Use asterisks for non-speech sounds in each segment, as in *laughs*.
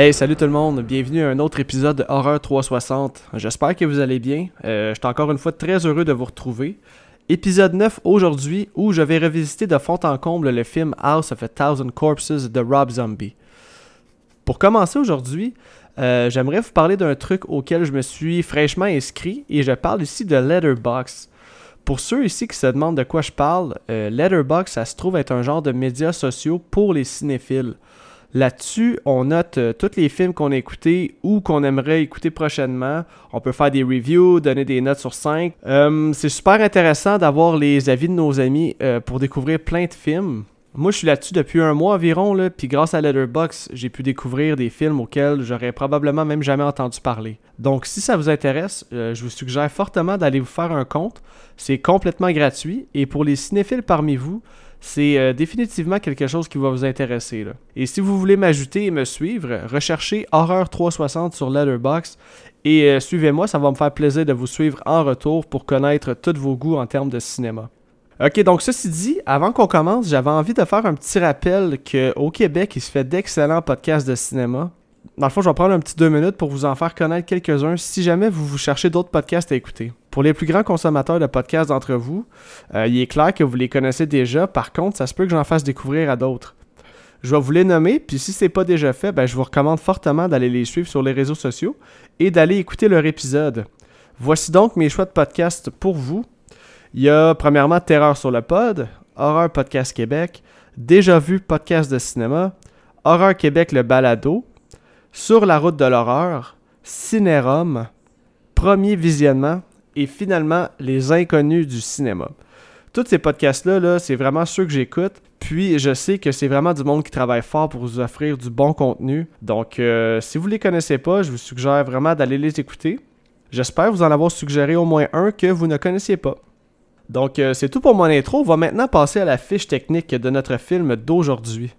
Hey, salut tout le monde, bienvenue à un autre épisode de Horreur 360. J'espère que vous allez bien. Euh, je suis encore une fois très heureux de vous retrouver. Épisode 9 aujourd'hui où je vais revisiter de fond en comble le film House of a Thousand Corpses de Rob Zombie. Pour commencer aujourd'hui, euh, j'aimerais vous parler d'un truc auquel je me suis fraîchement inscrit et je parle ici de Letterboxd. Pour ceux ici qui se demandent de quoi je parle, euh, Letterboxd, ça se trouve être un genre de médias sociaux pour les cinéphiles. Là-dessus, on note euh, tous les films qu'on a écoutés ou qu'on aimerait écouter prochainement. On peut faire des reviews, donner des notes sur 5. Euh, c'est super intéressant d'avoir les avis de nos amis euh, pour découvrir plein de films. Moi, je suis là-dessus depuis un mois environ, puis grâce à Letterboxd, j'ai pu découvrir des films auxquels j'aurais probablement même jamais entendu parler. Donc, si ça vous intéresse, je vous suggère fortement d'aller vous faire un compte. C'est complètement gratuit, et pour les cinéphiles parmi vous, c'est euh, définitivement quelque chose qui va vous intéresser. Et si vous voulez m'ajouter et me suivre, recherchez Horreur 360 sur Letterboxd et euh, suivez-moi, ça va me faire plaisir de vous suivre en retour pour connaître tous vos goûts en termes de cinéma. Ok, donc ceci dit, avant qu'on commence, j'avais envie de faire un petit rappel qu'au Québec, il se fait d'excellents podcasts de cinéma. Dans le fond, je vais prendre un petit deux minutes pour vous en faire connaître quelques-uns si jamais vous vous cherchez d'autres podcasts à écouter. Pour les plus grands consommateurs de podcasts d'entre vous, euh, il est clair que vous les connaissez déjà. Par contre, ça se peut que j'en fasse découvrir à d'autres. Je vais vous les nommer, puis si c'est pas déjà fait, ben, je vous recommande fortement d'aller les suivre sur les réseaux sociaux et d'aller écouter leur épisode. Voici donc mes choix de podcasts pour vous. Il y a premièrement Terreur sur le pod, Horreur Podcast Québec, Déjà vu podcast de cinéma, Horreur Québec le balado, Sur la route de l'horreur, Cinérum, Premier visionnement et finalement Les Inconnus du cinéma. Tous ces podcasts-là, -là, c'est vraiment ceux que j'écoute. Puis je sais que c'est vraiment du monde qui travaille fort pour vous offrir du bon contenu. Donc euh, si vous ne les connaissez pas, je vous suggère vraiment d'aller les écouter. J'espère vous en avoir suggéré au moins un que vous ne connaissiez pas. Donc euh, c'est tout pour mon intro. On va maintenant passer à la fiche technique de notre film d'aujourd'hui.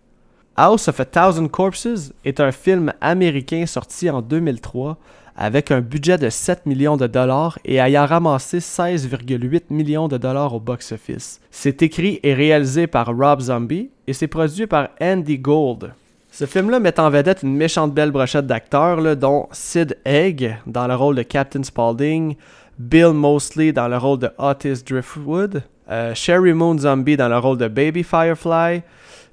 House of a Thousand Corpses est un film américain sorti en 2003 avec un budget de 7 millions de dollars et ayant ramassé 16,8 millions de dollars au box-office. C'est écrit et réalisé par Rob Zombie et c'est produit par Andy Gold. Ce film-là met en vedette une méchante belle brochette d'acteurs, dont Sid Egg dans le rôle de Captain Spaulding, Bill Mosley dans le rôle de Otis Driftwood, euh, Sherry Moon Zombie dans le rôle de Baby Firefly,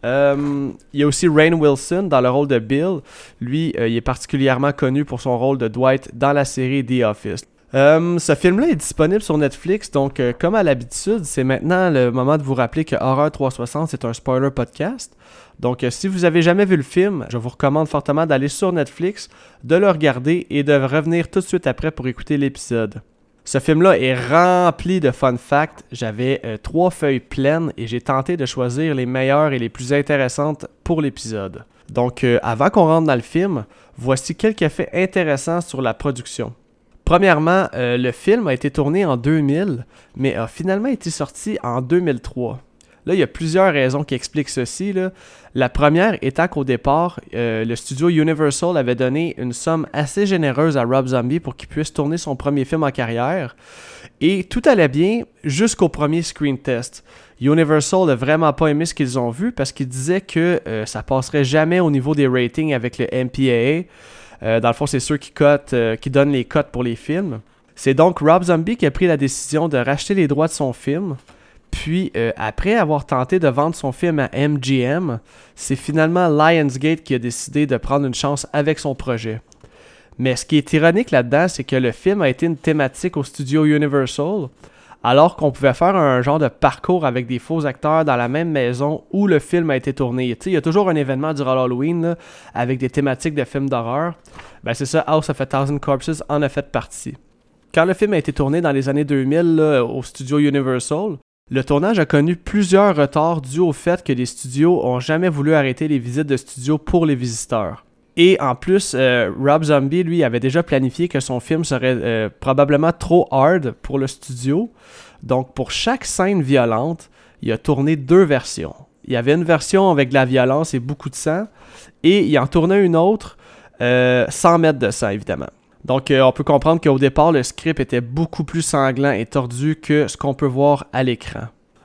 euh, il y a aussi Rain Wilson dans le rôle de Bill. Lui, euh, il est particulièrement connu pour son rôle de Dwight dans la série The Office. Euh, ce film-là est disponible sur Netflix, donc comme à l'habitude, c'est maintenant le moment de vous rappeler que Horror 360 c'est un spoiler podcast. Donc si vous avez jamais vu le film, je vous recommande fortement d'aller sur Netflix, de le regarder et de revenir tout de suite après pour écouter l'épisode. Ce film-là est rempli de fun facts. J'avais euh, trois feuilles pleines et j'ai tenté de choisir les meilleures et les plus intéressantes pour l'épisode. Donc, euh, avant qu'on rentre dans le film, voici quelques faits intéressants sur la production. Premièrement, euh, le film a été tourné en 2000, mais a finalement été sorti en 2003. Là, il y a plusieurs raisons qui expliquent ceci. La première étant qu'au départ, euh, le studio Universal avait donné une somme assez généreuse à Rob Zombie pour qu'il puisse tourner son premier film en carrière. Et tout allait bien jusqu'au premier screen test. Universal n'a vraiment pas aimé ce qu'ils ont vu parce qu'ils disaient que euh, ça passerait jamais au niveau des ratings avec le MPAA. Euh, dans le fond, c'est ceux qui, qui donnent les cotes pour les films. C'est donc Rob Zombie qui a pris la décision de racheter les droits de son film puis, euh, après avoir tenté de vendre son film à MGM, c'est finalement Lionsgate qui a décidé de prendre une chance avec son projet. Mais ce qui est ironique là-dedans, c'est que le film a été une thématique au studio Universal, alors qu'on pouvait faire un genre de parcours avec des faux acteurs dans la même maison où le film a été tourné. il y a toujours un événement durant Halloween avec des thématiques de films d'horreur. Ben, c'est ça, House of a Thousand Corpses en a fait partie. Quand le film a été tourné dans les années 2000 au studio Universal, le tournage a connu plusieurs retards dus au fait que les studios ont jamais voulu arrêter les visites de studio pour les visiteurs. Et en plus, euh, Rob Zombie, lui, avait déjà planifié que son film serait euh, probablement trop hard pour le studio. Donc, pour chaque scène violente, il a tourné deux versions. Il y avait une version avec de la violence et beaucoup de sang, et il en tournait une autre euh, sans mettre de sang, évidemment. Donc, euh, on peut comprendre qu'au départ, le script était beaucoup plus sanglant et tordu que ce qu'on peut voir à l'écran.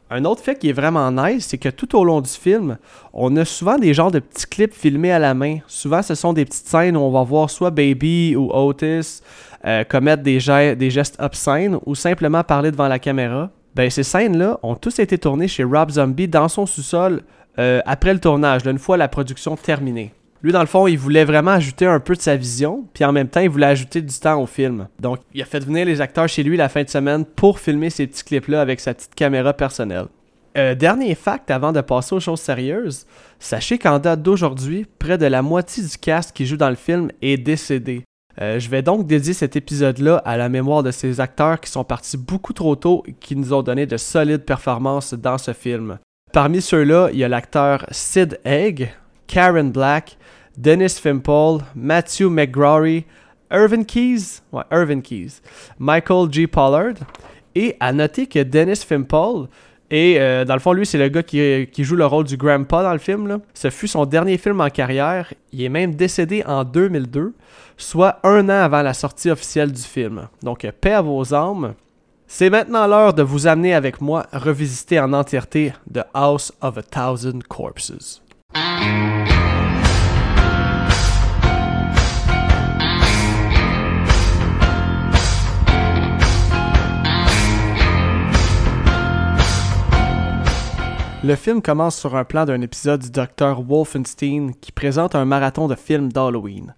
Un autre fait qui est vraiment nice, c'est que tout au long du film, on a souvent des genres de petits clips filmés à la main. Souvent, ce sont des petites scènes où on va voir soit Baby ou Otis euh, commettre des, gestes obscènes ou simplement parler devant la caméra. Ben, ces scènes-là ont tous été tournées chez Rob Zombie dans son sous-sol euh, après le tournage, une fois la production terminée. Lui, dans le fond, il voulait vraiment ajouter un peu de sa vision, puis en même temps, il voulait ajouter du temps au film. Donc, il a fait venir les acteurs chez lui la fin de semaine pour filmer ces petits clips-là avec sa petite caméra personnelle. Euh, dernier fact avant de passer aux choses sérieuses, sachez qu'en date d'aujourd'hui, près de la moitié du cast qui joue dans le film est décédé. Euh, je vais donc dédier cet épisode-là à la mémoire de ces acteurs qui sont partis beaucoup trop tôt et qui nous ont donné de solides performances dans ce film. Parmi ceux-là, il y a l'acteur Sid Egg, Karen Black, Dennis Fimple, Matthew McGrory, Irvin Keys, Irvin Keys, Michael G. Pollard. Et à noter que Dennis Fimple, et euh, dans le fond, lui, c'est le gars qui, joue le rôle du grandpa dans le film. Ce fut son dernier film en carrière. Il est même décédé en 2002, soit un an avant la sortie officielle du film. Donc, paix à vos âmes. C'est maintenant l'heure de vous amener avec moi revisiter en entièreté The House of a Thousand Corpses. Le film commence sur un plan d'un épisode du Dr. Wolfenstein qui présente un marathon de films d'Halloween.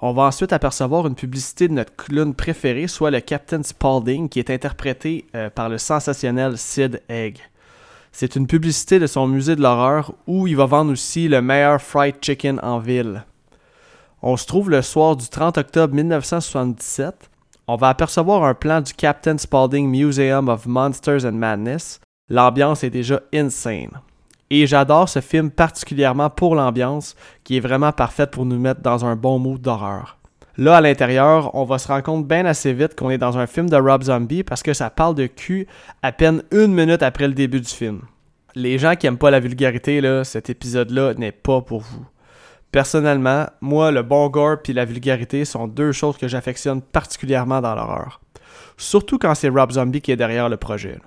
On va ensuite apercevoir une publicité de notre clown préféré, soit le Captain Spaulding, qui est interprété euh, par le sensationnel Sid Egg. C'est une publicité de son musée de l'horreur où il va vendre aussi le meilleur fried chicken en ville. On se trouve le soir du 30 octobre 1977. On va apercevoir un plan du Captain Spaulding Museum of Monsters and Madness l'ambiance est déjà insane. Et j'adore ce film particulièrement pour l'ambiance, qui est vraiment parfaite pour nous mettre dans un bon mood d'horreur. Là, à l'intérieur, on va se rendre compte bien assez vite qu'on est dans un film de Rob Zombie parce que ça parle de cul à peine une minute après le début du film. Les gens qui aiment pas la vulgarité, là, cet épisode-là n'est pas pour vous. Personnellement, moi, le bon gore puis la vulgarité sont deux choses que j'affectionne particulièrement dans l'horreur. Surtout quand c'est Rob Zombie qui est derrière le projet.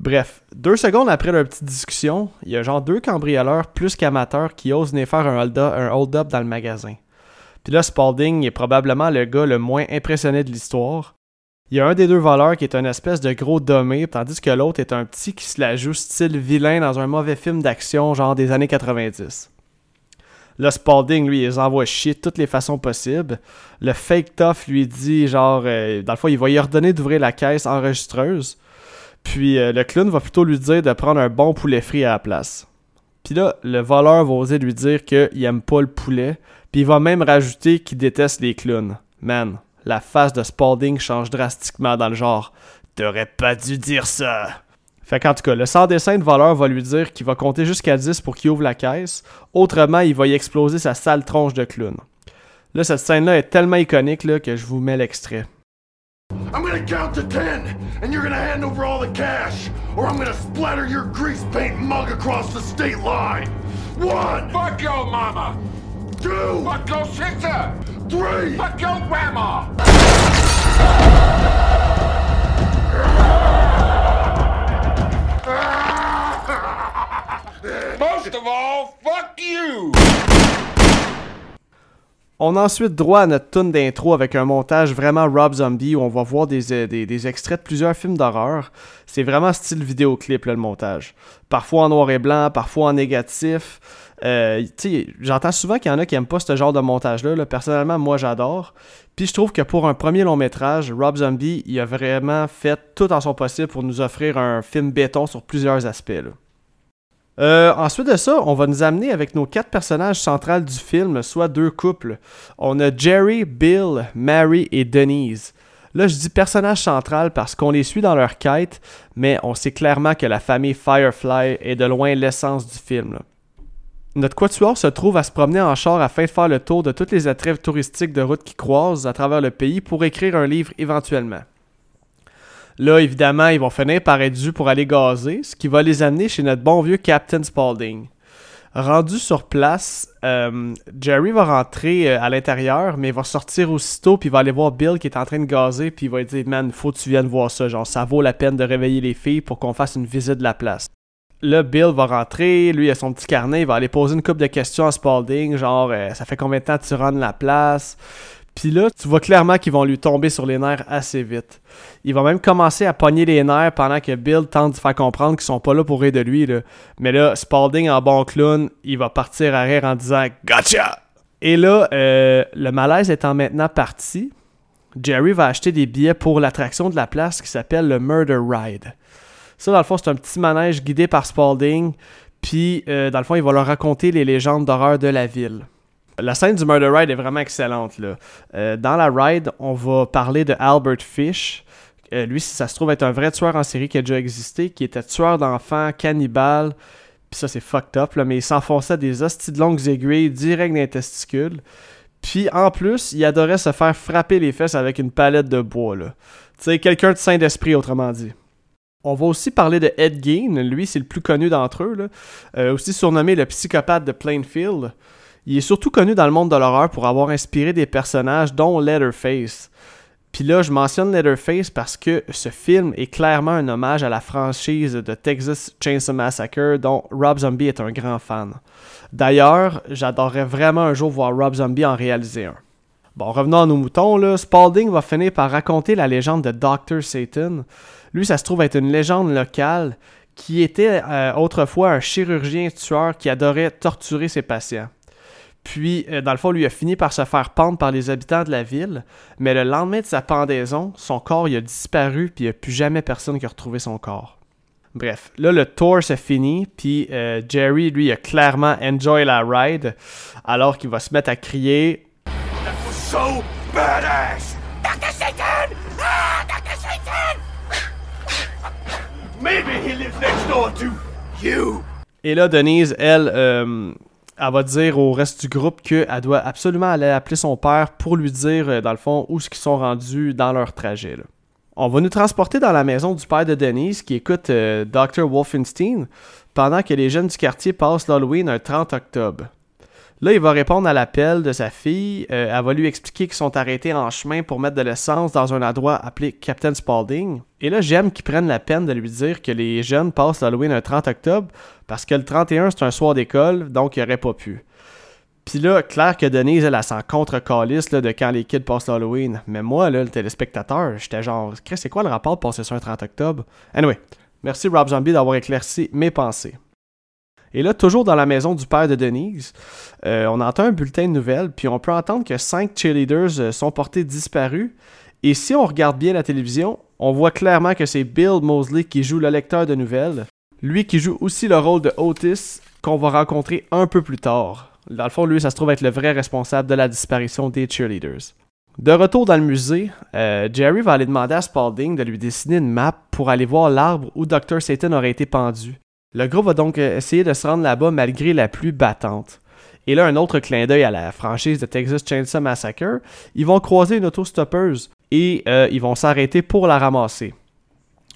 Bref, deux secondes après leur petite discussion, il y a genre deux cambrioleurs plus qu'amateurs qui osent venir faire un hold-up dans le magasin. Puis là, Spalding est probablement le gars le moins impressionné de l'histoire. Il y a un des deux voleurs qui est un espèce de gros dommé, tandis que l'autre est un petit qui se la joue style vilain dans un mauvais film d'action genre des années 90. Là, Spalding, lui, les envoie chier de toutes les façons possibles. Le fake tough lui dit, genre, euh, dans le fond, il va y ordonner d'ouvrir la caisse enregistreuse. Puis euh, le clown va plutôt lui dire de prendre un bon poulet frit à la place. Puis là, le voleur va oser lui dire qu'il aime pas le poulet. Puis il va même rajouter qu'il déteste les clowns. Man, la face de Spalding change drastiquement dans le genre. T'aurais pas dû dire ça. Fait qu'en tout cas, le sans-dessin de voleur va lui dire qu'il va compter jusqu'à 10 pour qu'il ouvre la caisse. Autrement, il va y exploser sa sale tronche de clown. Là, cette scène-là est tellement iconique que je vous mets l'extrait. I'm gonna count to ten, and you're gonna hand over all the cash, or I'm gonna splatter your grease paint mug across the state line. One! Fuck your mama! Two! Fuck your sister! Three! Fuck your grandma! *laughs* Most of all, fuck you! On a ensuite droit à notre tune d'intro avec un montage vraiment Rob Zombie où on va voir des, euh, des, extraits de plusieurs films d'horreur. C'est vraiment style vidéoclip le montage. Parfois en noir et blanc, parfois en négatif. Euh, J'entends souvent qu'il y en a qui aiment pas ce genre de montage-là. Personnellement, moi j'adore. Puis je trouve que pour un premier long métrage, Rob Zombie, il a vraiment fait tout en son possible pour nous offrir un film béton sur plusieurs aspects. Euh, ensuite de ça, on va nous amener avec nos quatre personnages centrales du film, soit deux couples. On a Jerry, Bill, Mary et Denise. Là, je dis personnage central parce qu'on les suit dans leur quête, mais on sait clairement que la famille Firefly est de loin l'essence du film. Notre quatuor se trouve à se promener en char afin de faire le tour de toutes les attraits touristiques de route qui croisent à travers le pays pour écrire un livre éventuellement. Là, évidemment, ils vont finir par être dus pour aller gazer, ce qui va les amener chez notre bon vieux Captain Spaulding. Rendu sur place, euh, Jerry va rentrer euh, à l'intérieur, mais il va sortir aussitôt, puis il va aller voir Bill qui est en train de gazer, puis il va dire Man, faut que tu viennes voir ça. Genre, ça vaut la peine de réveiller les filles pour qu'on fasse une visite de la place. Là, Bill va rentrer, lui, il a son petit carnet, il va aller poser une couple de questions à Spalding, genre, euh, ça fait combien de temps tu rentres la place? Puis là, tu vois clairement qu'ils vont lui tomber sur les nerfs assez vite. Il va même commencer à pogner les nerfs pendant que Bill tente de faire comprendre qu'ils sont pas là pour rire de lui. Mais là, Spalding, en bon clown, il va partir à rire en disant Gotcha! Et là, euh, le malaise étant maintenant parti, Jerry va acheter des billets pour l'attraction de la place qui s'appelle le Murder Ride. Ça, dans le fond, c'est un petit manège guidé par Spalding. Puis, euh, dans le fond, il va leur raconter les légendes d'horreur de la ville. La scène du Murder Ride est vraiment excellente. Euh, dans la ride, on va parler de Albert Fish. Euh, lui, si ça se trouve, être un vrai tueur en série qui a déjà existé, qui était tueur d'enfants, cannibale. Puis ça, c'est fucked up, mais il s'enfonçait des hosties de longues aiguilles direct dans les testicules. Puis en plus, il adorait se faire frapper les fesses avec une palette de bois. Tu sais, quelqu'un de saint d'esprit, autrement dit. On va aussi parler de Ed Gein, lui c'est le plus connu d'entre eux, là. Euh, aussi surnommé le psychopathe de Plainfield. Il est surtout connu dans le monde de l'horreur pour avoir inspiré des personnages dont Leatherface. Puis là, je mentionne Leatherface parce que ce film est clairement un hommage à la franchise de Texas Chainsaw Massacre dont Rob Zombie est un grand fan. D'ailleurs, j'adorerais vraiment un jour voir Rob Zombie en réaliser un. Bon, revenons à nos moutons, là. Spalding va finir par raconter la légende de Dr. Satan. Lui, ça se trouve être une légende locale qui était euh, autrefois un chirurgien tueur qui adorait torturer ses patients. Puis, euh, dans le fond, lui a fini par se faire pendre par les habitants de la ville, mais le lendemain de sa pendaison, son corps il a disparu, puis il n'y a plus jamais personne qui a retrouvé son corps. Bref, là, le tour s'est fini, puis euh, Jerry, lui, a clairement enjoy la ride, alors qu'il va se mettre à crier That was so badass! Dr. Satan! Ah, Dr. Satan! Maybe he lives next door to you! Et là, Denise, elle, euh, elle va dire au reste du groupe qu'elle doit absolument aller appeler son père pour lui dire, euh, dans le fond, où ce qu'ils sont rendus dans leur trajet. On va nous transporter dans la maison du père de Denise qui écoute euh, Dr. Wolfenstein pendant que les jeunes du quartier passent l'Halloween un 30 octobre. Là, il va répondre à l'appel de sa fille. Euh, elle va lui expliquer qu'ils sont arrêtés en chemin pour mettre de l'essence dans un endroit appelé Captain Spaulding. Et là, j'aime qu'ils prennent la peine de lui dire que les jeunes passent l'Halloween un 30 octobre parce que le 31, c'est un soir d'école, donc il aurait pas pu. Puis là, clair que Denise, elle, a son contre-calice de quand les kids passent l'Halloween. Mais moi, là, le téléspectateur, j'étais genre, c'est quoi le rapport de passer ça un 30 octobre? Anyway, merci Rob Zombie d'avoir éclairci mes pensées. Et là, toujours dans la maison du père de Denise, euh, on entend un bulletin de nouvelles, puis on peut entendre que cinq cheerleaders euh, sont portés disparus. Et si on regarde bien la télévision, on voit clairement que c'est Bill Mosley qui joue le lecteur de nouvelles. Lui qui joue aussi le rôle de Otis, qu'on va rencontrer un peu plus tard. Dans le fond, lui, ça se trouve être le vrai responsable de la disparition des cheerleaders. De retour dans le musée, euh, Jerry va aller demander à Spalding de lui dessiner une map pour aller voir l'arbre où Dr. Satan aurait été pendu. Le groupe va donc euh, essayer de se rendre là-bas malgré la pluie battante. Et là, un autre clin d'œil à la franchise de Texas Chainsaw Massacre, ils vont croiser une autostoppeuse et euh, ils vont s'arrêter pour la ramasser.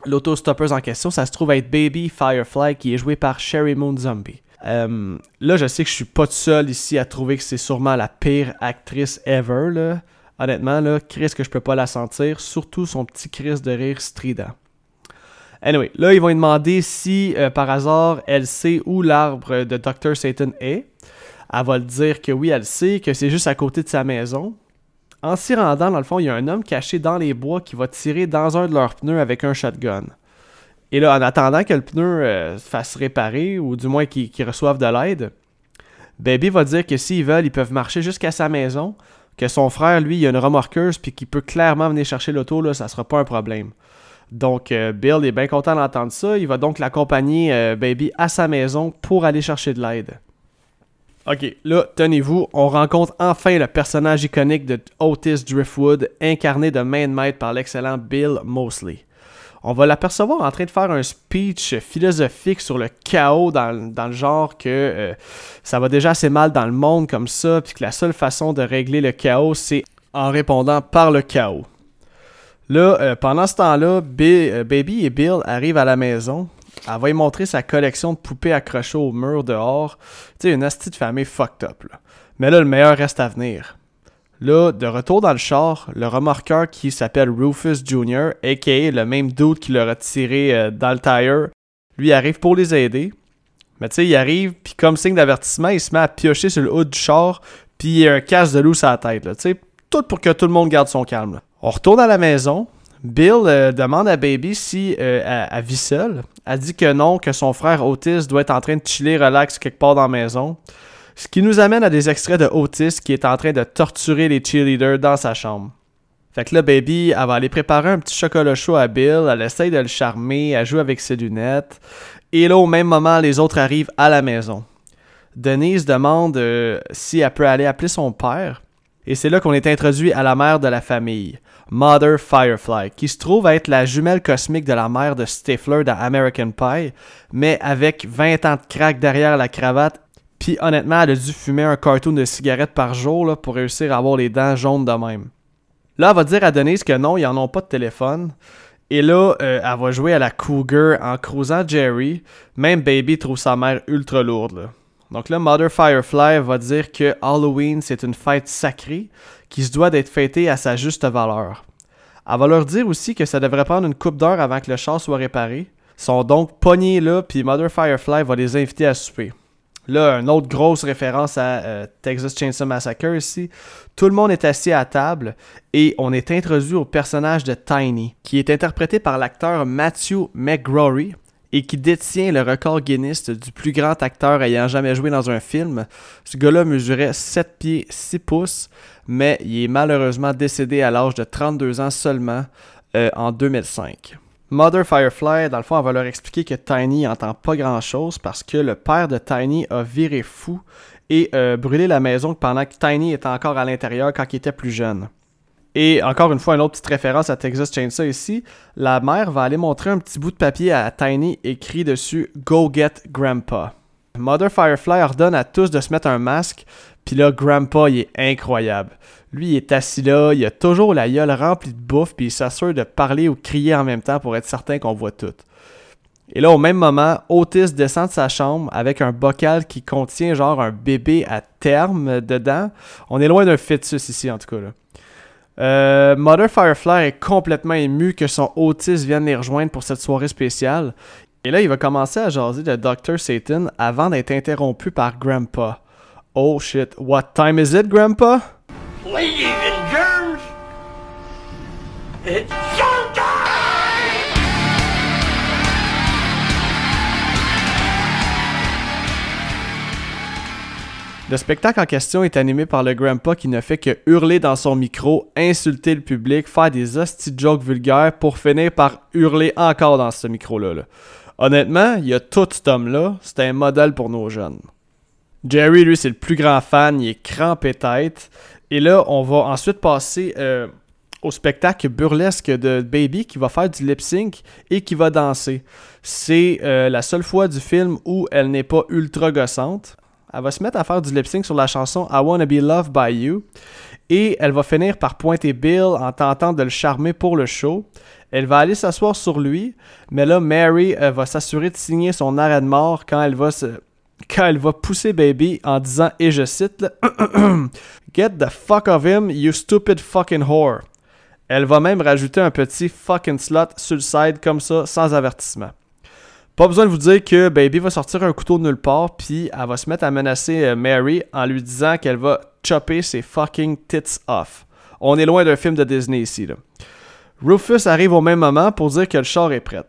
L'autostoppeuse en question, ça se trouve être Baby Firefly qui est joué par Sherry Moon Zombie. Euh, là, je sais que je suis pas tout seul ici à trouver que c'est sûrement la pire actrice ever. Là. Honnêtement, là, Chris que je peux pas la sentir, surtout son petit Chris de rire strident. Anyway, là, ils vont lui demander si, euh, par hasard, elle sait où l'arbre de Dr. Satan est. Elle va le dire que oui, elle sait, que c'est juste à côté de sa maison. En s'y rendant, dans le fond, il y a un homme caché dans les bois qui va tirer dans un de leurs pneus avec un shotgun. Et là, en attendant que le pneu euh, se fasse réparer, ou du moins qu'ils reçoivent de l'aide, Baby va dire que s'ils veulent, ils peuvent marcher jusqu'à sa maison, que son frère, lui, il a une remorqueuse, puis qu'il peut clairement venir chercher l'auto, là, ça sera pas un problème. Donc, euh, Bill est bien content d'entendre ça. Il va donc l'accompagner, euh, Baby, à sa maison pour aller chercher de l'aide. Ok, là, tenez-vous, on rencontre enfin le personnage iconique de Otis Driftwood, incarné de main de maître par l'excellent Bill Mosley. On va l'apercevoir en train de faire un speech philosophique sur le chaos dans, le genre que euh, ça va déjà assez mal dans le monde comme ça, puis que la seule façon de régler le chaos, c'est en répondant par le chaos. Là, euh, pendant ce temps-là, euh, Baby et Bill arrivent à la maison. Elle va y montrer sa collection de poupées accrochées au mur dehors. Tu sais, une astuce de famille fucked up. Mais là, le meilleur reste à venir. Là, de retour dans le char, le remorqueur qui s'appelle Rufus Jr., a.k.a. le même dude qui leur a tiré euh, dans le tire, Lui arrive pour les aider. Mais tu sais, il arrive, puis comme signe d'avertissement, il se met à piocher sur le haut du char, puis il a un casse de loup sur la tête. Tu sais, tout pour que tout le monde garde son calme. On retourne à la maison. Bill euh, demande à Baby si euh, elle, vit seule. Elle dit que non, que son frère Otis doit être en train de chiller relax quelque part dans la maison. Ce qui nous amène à des extraits de Otis qui est en train de torturer les cheerleaders dans sa chambre. Fait que là, Baby, va aller préparer un petit chocolat chaud à Bill, elle essaye de le charmer, elle joue avec ses lunettes. Et là, au même moment, les autres arrivent à la maison. Denise demande euh, si elle peut aller appeler son père. Et c'est là qu'on est introduit à la mère de la famille, Mother Firefly, qui se trouve être la jumelle cosmique de la mère de Stifler dans American Pie, mais avec 20 ans de crack derrière la cravate. Puis honnêtement, elle a dû fumer un carton de cigarettes par jour pour réussir à avoir les dents jaunes de même. Là, elle va dire à Denise que non, ils n'en ont pas de téléphone. Et là, euh, elle va jouer à la cougar en croisant Jerry. Même Baby trouve sa mère ultra lourde. Donc là, Mother Firefly va dire que Halloween, c'est une fête sacrée qui se doit d'être fêtée à sa juste valeur. Elle va leur dire aussi que ça devrait prendre une coupe d'heure avant que le char soit réparé. Ils sont donc pognés là, puis Mother Firefly va les inviter à souper. Là, une autre grosse référence à euh, Texas Chainsaw Massacre ici. Tout le monde est assis à table et on est introduit au personnage de Tiny, qui est interprété par l'acteur Matthew McGrory et qui détient le record Guinness du plus grand acteur ayant jamais joué dans un film. Ce gars-là mesurait 7 pieds 6 pouces, mais il est malheureusement décédé à l'âge de 32 ans seulement euh, en 2005. Mother Firefly, dans le fond, elle va leur expliquer que Tiny entend pas grand chose parce que le père de Tiny a viré fou et euh, brûlé la maison pendant que Tiny était encore à l'intérieur quand il était plus jeune. Et encore une fois, une autre petite référence à Texas Chainsaw ici. La mère va aller montrer un petit bout de papier à Tiny écrit dessus Go get Grandpa. Mother Firefly ordonne à tous de se mettre un masque, puis là, Grandpa, il est incroyable. Lui, il est assis là, il a toujours la gueule remplie de bouffe, puis il s'assure de parler ou crier en même temps pour être certain qu'on voit tout. Et là, au même moment, Otis descend de sa chambre avec un bocal qui contient genre un bébé à terme dedans. On est loin d'un fœtus ici, en tout cas. Là. Euh, Mother Firefly est complètement ému que son Otis vienne les rejoindre pour cette soirée spéciale. Et là, il va commencer à jaser de Dr. Satan avant d'être interrompu par Grandpa. Oh shit, what time is it, Grandpa? Le spectacle en question est animé par le grandpa qui ne fait que hurler dans son micro, insulter le public, faire des hosties jokes vulgaires pour finir par hurler encore dans ce micro-là. Honnêtement, il y a tout cet homme-là, c'est un modèle pour nos jeunes. Jerry, lui, c'est le plus grand fan, il est crampé tête. Et là, on va ensuite passer euh, au spectacle burlesque de Baby qui va faire du lip sync et qui va danser. C'est euh, la seule fois du film où elle n'est pas ultra gossante. Elle va se mettre à faire du lip sync sur la chanson I Wanna Be Loved by You. Et elle va finir par pointer Bill en tentant de le charmer pour le show. Elle va aller s'asseoir sur lui, mais là, Mary va s'assurer de signer son arrêt de mort quand elle va quand elle va pousser Baby en disant, et je cite, *clears throat* Get the fuck of him, you stupid fucking whore. Elle va même rajouter un petit fucking slot sur le side comme ça, sans avertissement. Pas besoin de vous dire que Baby va sortir un couteau de nulle part, puis elle va se mettre à menacer euh, Mary en lui disant qu'elle va chopper ses fucking tits off. On est loin d'un film de Disney ici. Rufus arrive au même moment pour dire que le char est prêt.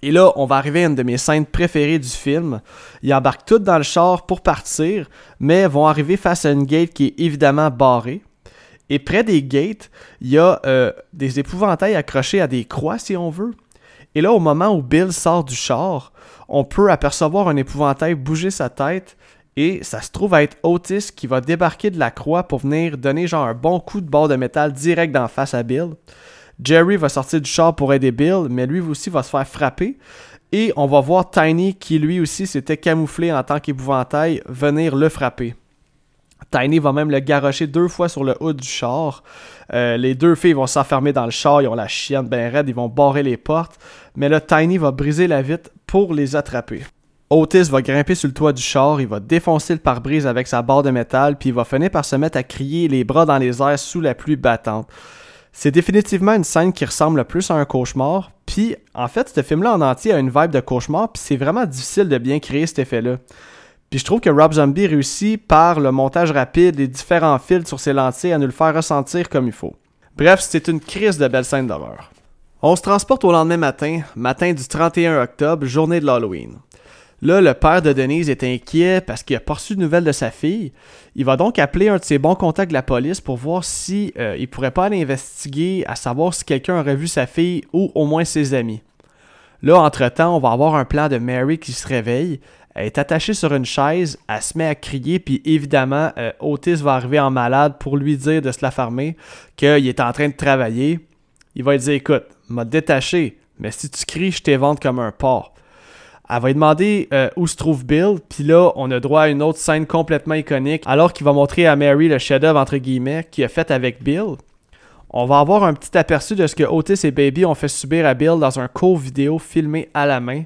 Et là, on va arriver à une de mes scènes préférées du film. Ils embarquent tous dans le char pour partir, mais vont arriver face à une gate qui est évidemment barrée. Et près des gates, il y a euh, des épouvantails accrochés à des croix, si on veut. Et là, au moment où Bill sort du char, on peut apercevoir un épouvantail bouger sa tête et ça se trouve à être Otis qui va débarquer de la croix pour venir donner genre un bon coup de bord de métal direct d'en face à Bill. Jerry va sortir du char pour aider Bill, mais lui aussi va se faire frapper. Et on va voir Tiny qui lui aussi s'était camouflé en tant qu'épouvantail venir le frapper. Tiny va même le garrocher deux fois sur le haut du char. Euh, les deux filles vont s'enfermer dans le char, ils ont la chienne bien raide, ils vont barrer les portes. Mais là, Tiny va briser la vitre pour les attraper. Otis va grimper sur le toit du char, il va défoncer le pare-brise avec sa barre de métal, puis il va finir par se mettre à crier les bras dans les airs sous la pluie battante. C'est définitivement une scène qui ressemble plus à un cauchemar. Puis, en fait, ce film-là en entier a une vibe de cauchemar, puis c'est vraiment difficile de bien créer cet effet-là. Puis je trouve que Rob Zombie réussit par le montage rapide et différents filtres sur ses lentilles à nous le faire ressentir comme il faut. Bref, c'est une crise de belles scènes d'horreur. On se transporte au lendemain matin, matin du 31 octobre, journée de l'Halloween. Là, le père de Denise est inquiet parce qu'il a pas reçu de nouvelles de sa fille. Il va donc appeler un de ses bons contacts de la police pour voir si euh, il pourrait pas aller investiguer à savoir si quelqu'un aurait vu sa fille ou au moins ses amis. Là, entre-temps, on va avoir un plan de Mary qui se réveille. Elle est attachée sur une chaise, elle se met à crier, puis évidemment, euh, Otis va arriver en malade pour lui dire de se la fermer, qu'il est en train de travailler. Il va lui dire Écoute, m'a détaché, mais si tu cries, je t'évente comme un porc. Elle va lui demander euh, où se trouve Bill, puis là, on a droit à une autre scène complètement iconique, alors qu'il va montrer à Mary le chef-d'œuvre entre guillemets qu'il a fait avec Bill. On va avoir un petit aperçu de ce que Otis et Baby ont fait subir à Bill dans un court vidéo filmé à la main.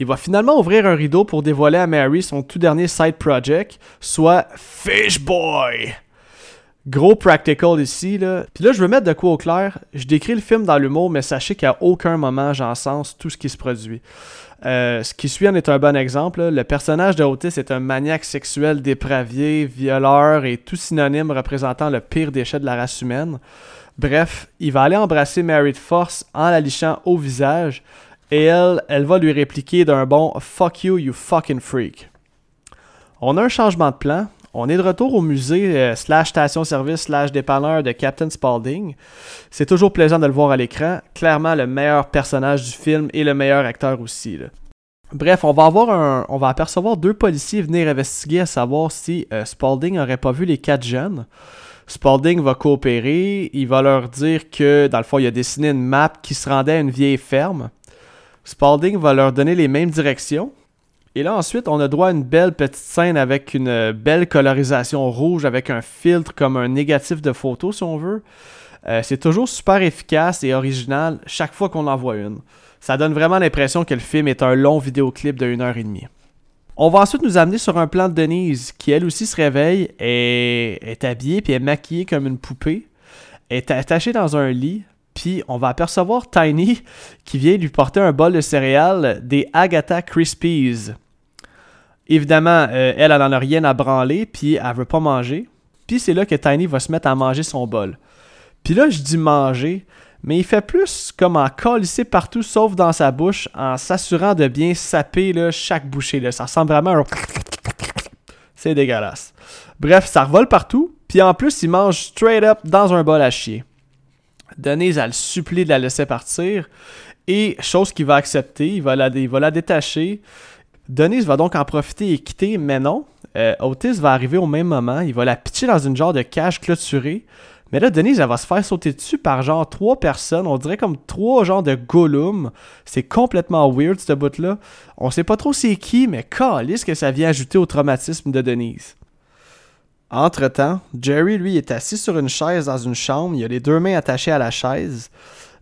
Il va finalement ouvrir un rideau pour dévoiler à Mary son tout dernier side project, soit Fish Boy. Gros practical ici, là. Puis là, je veux mettre de quoi au clair. Je décris le film dans l'humour, mais sachez qu'à aucun moment j'encense tout ce qui se produit. Euh, ce qui suit en est un bon exemple. Le personnage de Otis est un maniaque sexuel dépravé, violeur et tout synonyme représentant le pire déchet de la race humaine. Bref, il va aller embrasser Mary de force en la lichant au visage et elle, elle va lui répliquer d'un bon Fuck you, you fucking freak. On a un changement de plan. On est de retour au musée euh, slash station-service slash dépanneur de Captain Spaulding. C'est toujours plaisant de le voir à l'écran. Clairement le meilleur personnage du film et le meilleur acteur aussi. Bref, on va apercevoir deux policiers venir investiguer à savoir si euh, Spaulding n'aurait pas vu les quatre jeunes. Spaulding va coopérer. Il va leur dire que dans le fond, il a dessiné une map qui se rendait à une vieille ferme. Spaulding va leur donner les mêmes directions. Et là, ensuite, on a droit à une belle petite scène avec une belle colorisation rouge, avec un filtre comme un négatif de photo, si on veut. Euh, c'est toujours super efficace et original chaque fois qu'on en voit une. Ça donne vraiment l'impression que le film est un long vidéoclip de 1 heure et demie. On va ensuite nous amener sur un plan de Denise, qui elle aussi se réveille, et est habillée puis est maquillée comme une poupée, est attachée dans un lit, puis on va apercevoir Tiny qui vient lui porter un bol de céréales des Agatha Crispies. Évidemment, euh, elle, elle n'en a rien à branler, puis elle veut pas manger. Puis c'est là que Tiny va se mettre à manger son bol. Puis là, je dis manger, mais il fait plus comme en colisser partout sauf dans sa bouche en s'assurant de bien saper chaque bouchée. Ça ressemble vraiment à un... *laughs* C'est dégueulasse. Bref, ça revole partout, puis en plus, il mange straight up dans un bol à chier. Denise, elle supplie de la laisser partir. Et chose qu'il va accepter, il va la, va la détacher. Denise va donc en profiter et quitter, mais non. Euh, Otis va arriver au même moment. Il va la pitcher dans une genre de cage clôturée. Mais là, Denise, elle va se faire sauter dessus par genre trois personnes. On dirait comme trois genres de Gollum. C'est complètement weird, ce bout-là. On sait pas trop c'est qui, mais calisse que ça vient ajouter au traumatisme de Denise. Entre-temps, Jerry, lui, est assis sur une chaise dans une chambre, il a les deux mains attachées à la chaise.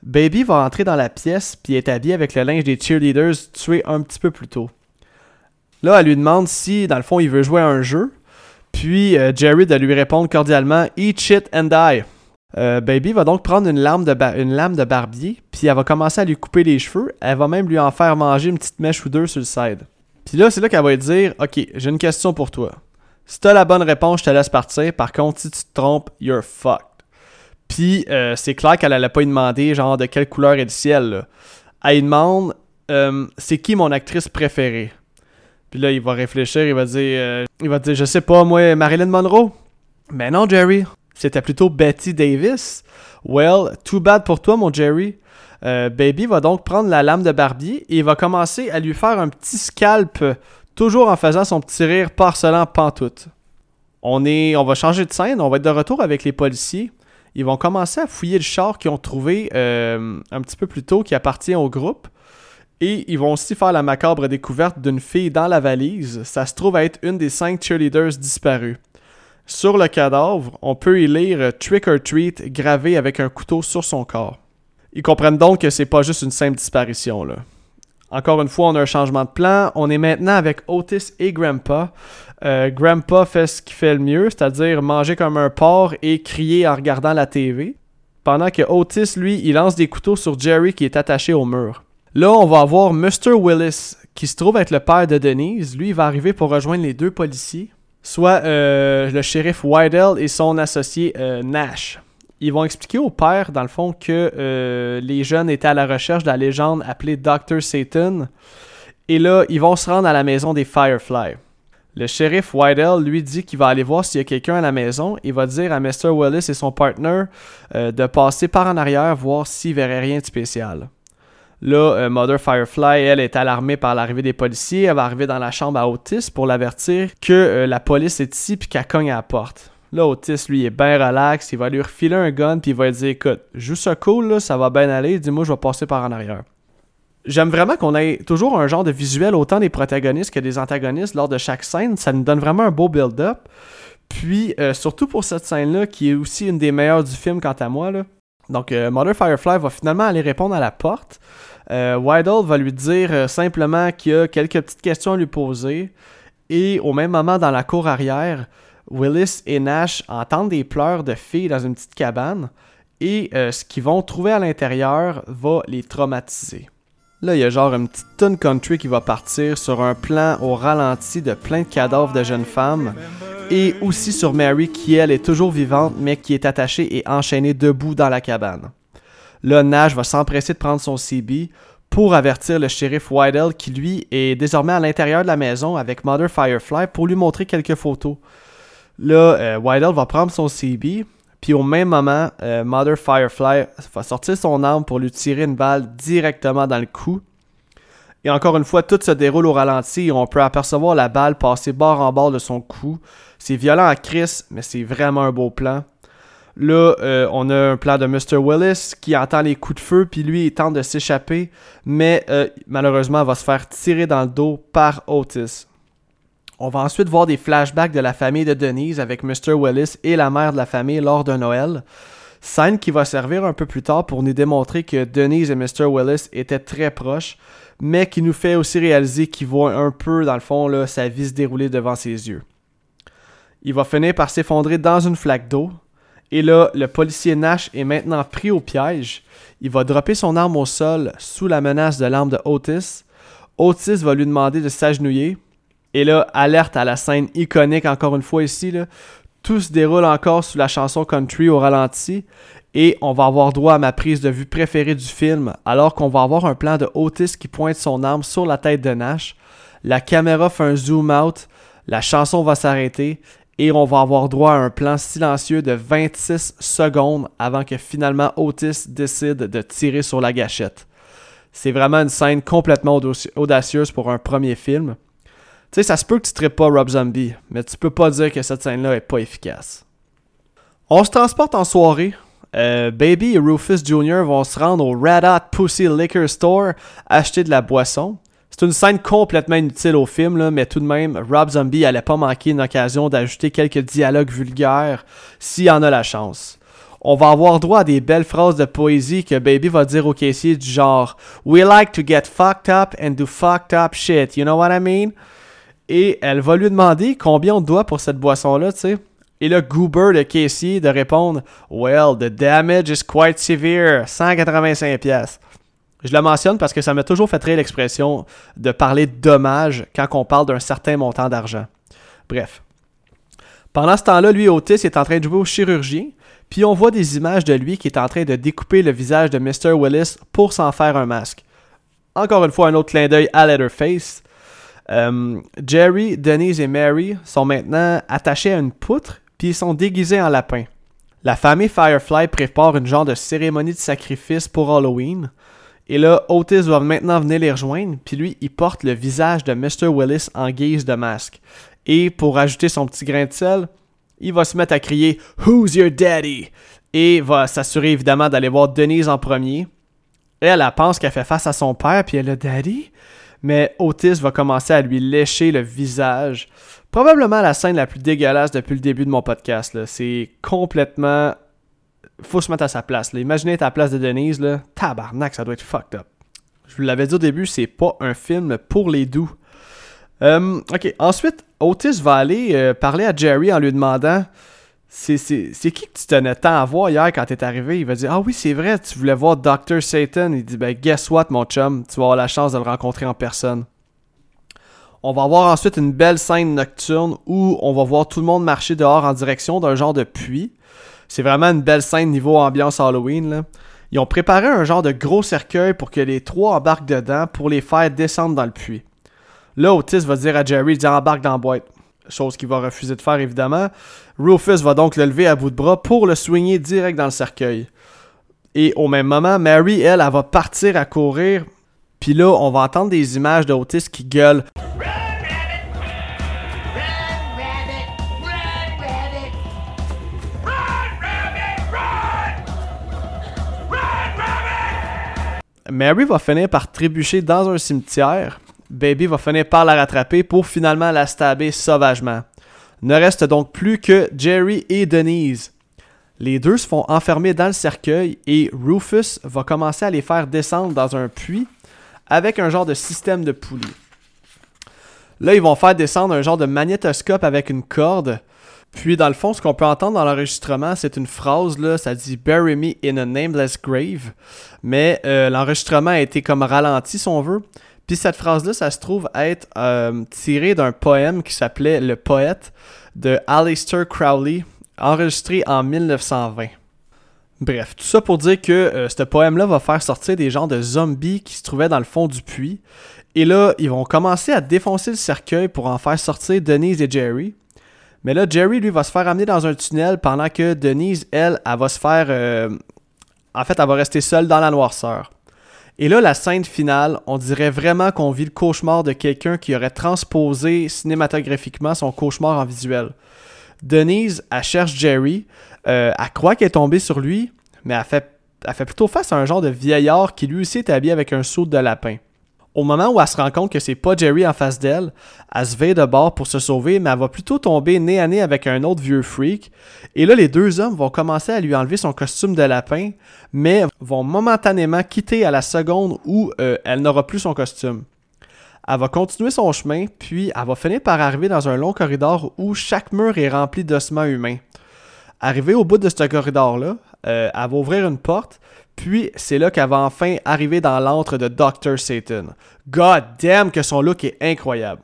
Baby va entrer dans la pièce puis est habillé avec le linge des cheerleaders tué un petit peu plus tôt. Là, elle lui demande si, dans le fond, il veut jouer à un jeu. Puis euh, Jerry de lui répondre cordialement Eat shit and die. Euh, Baby va donc prendre une lame, de une lame de barbier, puis elle va commencer à lui couper les cheveux. Elle va même lui en faire manger une petite mèche ou deux sur le side. Puis là, c'est là qu'elle va lui dire Ok, j'ai une question pour toi. Si t'as la bonne réponse, je te laisse partir. Par contre, si tu te trompes, you're fucked. Puis, euh, c'est clair qu'elle allait pas lui demander, genre, de quelle couleur est le ciel. Elle lui demande, c'est qui mon actrice préférée? Puis là, il va réfléchir, il va dire, euh, il va dire, je sais pas, moi, Marilyn Monroe? Mais non, Jerry, c'était plutôt Betty Davis. Well, too bad pour toi, mon Jerry. Baby va donc prendre la lame de barbier et il va commencer à lui faire un petit scalp toujours en faisant son petit rire parcelant pantoute. On, est, on va changer de scène, on va être de retour avec les policiers. Ils vont commencer à fouiller le char qu'ils ont trouvé euh, un petit peu plus tôt qui appartient au groupe. Et ils vont aussi faire la macabre découverte d'une fille dans la valise. Ça se trouve être une des cinq cheerleaders disparues. Sur le cadavre, on peut y lire Trick or Treat gravé avec un couteau sur son corps. Ils comprennent donc que c'est pas juste une simple disparition là. Encore une fois, on a un changement de plan. On est maintenant avec Otis et Grandpa. Euh, Grandpa fait ce qu'il fait le mieux, c'est-à-dire manger comme un porc et crier en regardant la TV. pendant que Otis, lui, il lance des couteaux sur Jerry qui est attaché au mur. Là, on va avoir Mr. Willis, qui se trouve être le père de Denise. Lui, il va arriver pour rejoindre les deux policiers, soit euh, le shérif Wydell et son associé euh, Nash. Ils vont expliquer au père, dans le fond, que euh, les jeunes étaient à la recherche de la légende appelée Dr. Satan. Et là, ils vont se rendre à la maison des Firefly. Le shérif Wydell lui dit qu'il va aller voir s'il y a quelqu'un à la maison. Il va dire à Mr. Willis et son partner de passer par en arrière voir s'il verrait rien de spécial. Là, euh, Mother Firefly, elle, est alarmée par l'arrivée des policiers. Elle va arriver dans la chambre à Otis pour l'avertir que euh, la police est ici puis qu'elle cogne à la porte. Là, Otis, lui, est bien relax. Il va lui refiler un gun puis il va lui dire Écoute, juste ça cool, là, ça va bien aller. Dis-moi, je vais passer par en arrière. J'aime vraiment qu'on ait toujours un genre de visuel autant des protagonistes que des antagonistes lors de chaque scène. Ça nous donne vraiment un beau build-up. Puis, euh, surtout pour cette scène-là, qui est aussi une des meilleures du film, quant à moi. Donc, Mother Firefly va finalement aller répondre à la porte. Euh, va lui dire euh, simplement qu'il y a quelques petites questions à lui poser. Et au même moment, dans la cour arrière, Willis et Nash entendent des pleurs de filles dans une petite cabane. Et euh, ce qu'ils vont trouver à l'intérieur va les traumatiser. Là, il y a genre une petite tune country qui va partir sur un plan au ralenti de plein de cadavres de jeunes femmes. Et aussi sur Mary qui, elle, est toujours vivante, mais qui est attachée et enchaînée debout dans la cabane. Là, Nash va s'empresser de prendre son CB pour avertir le shérif Wydell qui, lui, est désormais à l'intérieur de la maison avec Mother Firefly pour lui montrer quelques photos. Là, euh, va prendre son CB, puis au même moment, euh, Mother Firefly va sortir son arme pour lui tirer une balle directement dans le cou. Et encore une fois, tout se déroule au ralenti et on peut apercevoir la balle passer bord en bord de son cou. C'est violent à Chris, mais c'est vraiment un beau plan. Là, euh, on a un plan de Mr. Willis qui entend les coups de feu, puis lui, il tente de s'échapper, mais euh, malheureusement, va se faire tirer dans le dos par Otis. On va ensuite voir des flashbacks de la famille de Denise avec Mr. Willis et la mère de la famille lors de Noël. Scène qui va servir un peu plus tard pour nous démontrer que Denise et Mr. Willis étaient très proches, mais qui nous fait aussi réaliser qu'il voit un peu, dans le fond, là, sa vie se dérouler devant ses yeux. Il va finir par s'effondrer dans une flaque d'eau, et là, le policier Nash est maintenant pris au piège. Il va dropper son arme au sol sous la menace de l'arme de Otis. Otis va lui demander de s'agenouiller. Et là, alerte à la scène iconique encore une fois ici. Tout se déroule encore sous la chanson country au ralenti. Et on va avoir droit à ma prise de vue préférée du film, alors qu'on va avoir un plan de Otis qui pointe son arme sur la tête de Nash. La caméra fait un zoom out, la chanson va s'arrêter et on va avoir droit à un plan silencieux de 26 secondes avant que finalement Otis décide de tirer sur la gâchette. C'est vraiment une scène complètement audacieuse pour un premier film. Tu sais, ça se peut que tu ne pas Rob Zombie, mais tu peux pas dire que cette scène-là est pas efficace. On se transporte en soirée. Euh, Baby et Rufus Jr. vont se rendre au Red Hot Pussy Liquor Store acheter de la boisson. C'est une scène complètement inutile au film, mais tout de même, Rob Zombie allait pas manquer une occasion d'ajouter quelques dialogues vulgaires s'il en a la chance. On va avoir droit à des belles phrases de poésie que Baby va dire au caissier du genre We like to get fucked up and do fucked up shit, you know what I mean? Et elle va lui demander combien on doit pour cette boisson-là, tu sais. Et le Goober, le caissier, de répondre Well, the damage is quite severe, 185 pièces. Je le mentionne parce que ça m'a toujours fait rire l'expression de parler de dommages quand on parle d'un certain montant d'argent. Bref. Pendant ce temps-là, lui, Otis est en train de jouer au chirurgien, puis on voit des images de lui qui est en train de découper le visage de Mr. Willis pour s'en faire un masque. Encore une fois, un autre clin d'œil à Letterface. Euh, Jerry, Denise et Mary sont maintenant attachés à une poutre, puis ils sont déguisés en lapin. La famille Firefly prépare une genre de cérémonie de sacrifice pour Halloween. Et là, Otis va maintenant venir les rejoindre, puis lui, il porte le visage de Mr. Willis en guise de masque. Et pour ajouter son petit grain de sel, il va se mettre à crier Who's your daddy? Et va s'assurer évidemment d'aller voir Denise en premier. Elle, elle pense qu'elle fait face à son père, puis elle a Daddy. Mais Otis va commencer à lui lécher le visage. Probablement la scène la plus dégueulasse depuis le début de mon podcast. C'est complètement faut se mettre à sa place. Imaginez ta place de Denise, tabarnak, ça doit être fucked up. Je vous l'avais dit au début, c'est pas un film pour les doux. Euh, ensuite, Otis va aller euh, parler à Jerry en lui demandant c'est qui que tu tenais tant à voir hier quand t'es arrivé? Il va dire Ah oui, c'est vrai, tu voulais voir Dr. Satan. Il dit Ben, guess what, mon chum, tu vas avoir la chance de le rencontrer en personne. On va avoir ensuite une belle scène nocturne où on va voir tout le monde marcher dehors en direction d'un genre de puits. C'est vraiment une belle scène niveau ambiance Halloween. Ils ont préparé un genre de gros cercueil pour que les trois embarquent dedans pour les faire descendre dans le puits. Là, Otis va dire à Jerry, il embarque dans la boîte. Chose qu'il va refuser de faire évidemment. Rufus va donc le lever à bout de bras pour le soigner direct dans le cercueil. Et au même moment, Mary, elle, elle va partir à courir. Puis là, on va entendre des images d'Otis qui gueulent. Mary va finir par trébucher dans un cimetière. Baby va finir par la rattraper pour finalement la stabber sauvagement. Ne reste donc plus que Jerry et Denise. Les deux se font enfermer dans le cercueil et Rufus va commencer à les faire descendre dans un puits avec un genre de système de poulie. Là, ils vont faire descendre un genre de magnétoscope avec une corde puis, dans le fond, ce qu'on peut entendre dans l'enregistrement, c'est une phrase, là, ça dit Bury me in a nameless grave. Mais euh, l'enregistrement a été comme ralenti, si on veut. Puis, cette phrase-là, ça se trouve être euh, tiré d'un poème qui s'appelait Le poète de Aleister Crowley, enregistré en 1920. Bref, tout ça pour dire que euh, ce poème-là va faire sortir des gens de zombies qui se trouvaient dans le fond du puits. Et là, ils vont commencer à défoncer le cercueil pour en faire sortir Denise et Jerry. Mais là, Jerry, lui, va se faire amener dans un tunnel pendant que Denise, elle, elle va se faire. Euh, en fait, elle va rester seule dans la noirceur. Et là, la scène finale, on dirait vraiment qu'on vit le cauchemar de quelqu'un qui aurait transposé cinématographiquement son cauchemar en visuel. Denise, elle cherche Jerry, euh, elle croit qu'elle est tombée sur lui, mais elle fait, elle fait plutôt face à un genre de vieillard qui lui aussi est habillé avec un saut de lapin. Au moment où elle se rend compte que c'est pas Jerry en face d'elle, elle se veille de bord pour se sauver, mais elle va plutôt tomber nez à nez avec un autre vieux freak. Et là, les deux hommes vont commencer à lui enlever son costume de lapin, mais vont momentanément quitter à la seconde où euh, elle n'aura plus son costume. Elle va continuer son chemin, puis elle va finir par arriver dans un long corridor où chaque mur est rempli d'ossements humains. Arrivée au bout de ce corridor-là, euh, elle va ouvrir une porte, puis c'est là qu'elle va enfin arriver dans l'antre de Dr. Satan. God damn que son look est incroyable.